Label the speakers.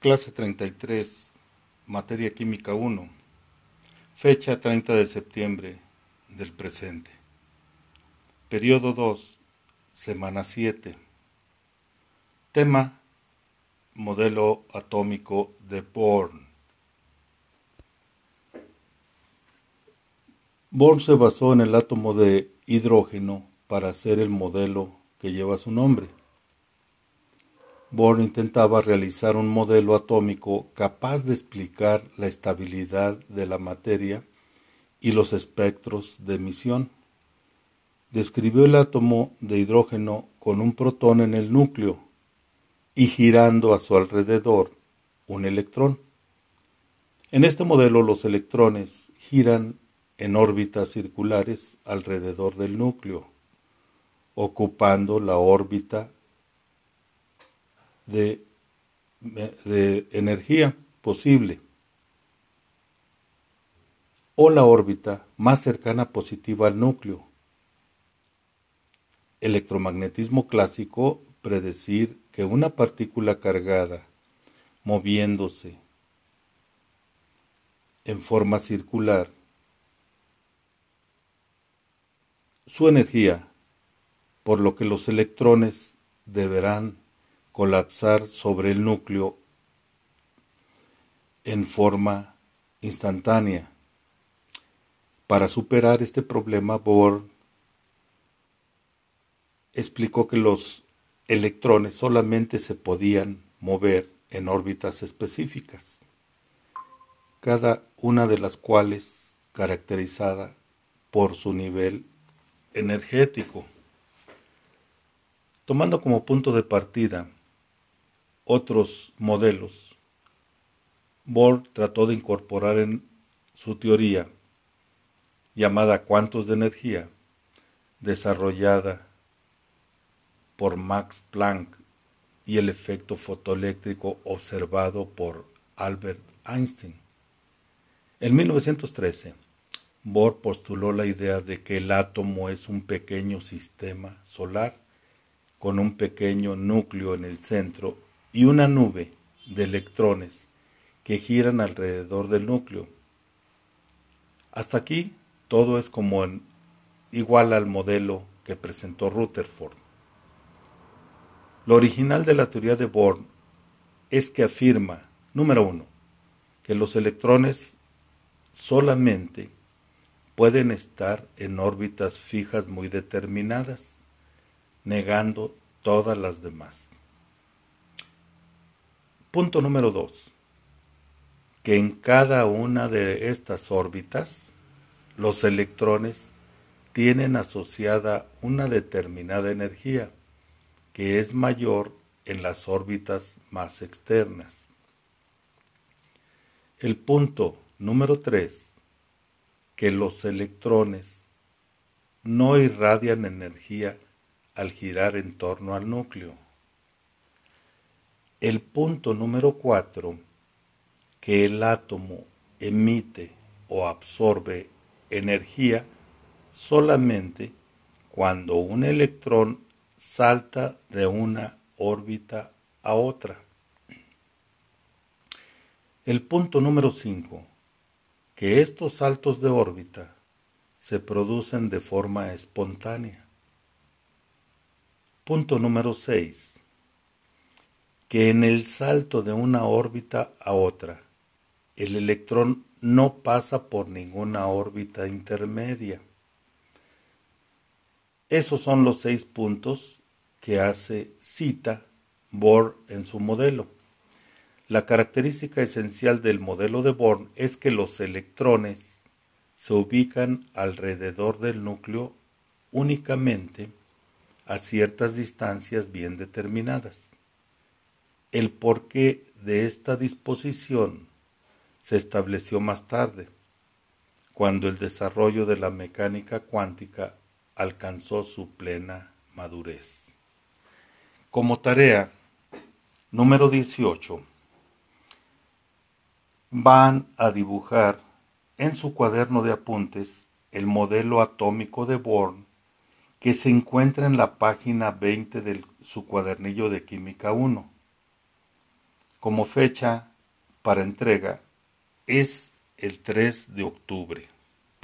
Speaker 1: Clase 33, Materia Química 1, fecha 30 de septiembre del presente. Periodo 2, semana 7. Tema, modelo atómico de Born. Born se basó en el átomo de hidrógeno para hacer el modelo que lleva su nombre. Bohr intentaba realizar un modelo atómico capaz de explicar la estabilidad de la materia y los espectros de emisión. Describió el átomo de hidrógeno con un protón en el núcleo y girando a su alrededor un electrón. En este modelo los electrones giran en órbitas circulares alrededor del núcleo, ocupando la órbita de, energía posible o la órbita más cercana positiva al núcleo. Electromagnetismo clásico predecir que una partícula cargada moviéndose en forma circular, su energía, por lo que los electrones deberán colapsar sobre el núcleo en forma instantánea. Para superar este problema, Bohr explicó que los electrones solamente se podían mover en órbitas específicas, cada una de las cuales caracterizada por su nivel energético. Tomando como punto de partida otros modelos. Bohr trató de incorporar en su teoría, llamada cuantos de energía, desarrollada por Max Planck y el efecto fotoeléctrico observado por Albert Einstein. En 1913, Bohr postuló la idea de que el átomo es un pequeño sistema solar con un pequeño núcleo en el centro y una nube de electrones que giran alrededor del núcleo. Hasta aquí todo es como igual al modelo que presentó Rutherford. Lo original de la teoría de Bohr es que afirma, número uno, que los electrones solamente pueden estar en órbitas fijas muy determinadas, negando todas las demás. Punto número 2. Que en cada una de estas órbitas los electrones tienen asociada una determinada energía que es mayor en las órbitas más externas. El punto número 3. Que los electrones no irradian energía al girar en torno al núcleo. El punto número cuatro, que el átomo emite o absorbe energía solamente cuando un electrón salta de una órbita a otra. El punto número 5, que estos saltos de órbita se producen de forma espontánea. Punto número 6 que en el salto de una órbita a otra, el electrón no pasa por ninguna órbita intermedia. Esos son los seis puntos que hace cita Bohr en su modelo. La característica esencial del modelo de Bohr es que los electrones se ubican alrededor del núcleo únicamente a ciertas distancias bien determinadas. El porqué de esta disposición se estableció más tarde, cuando el desarrollo de la mecánica cuántica alcanzó su plena madurez. Como tarea número 18, van a dibujar en su cuaderno de apuntes el modelo atómico de Born que se encuentra en la página 20 de su cuadernillo de Química 1 como fecha para entrega es el 3 de octubre.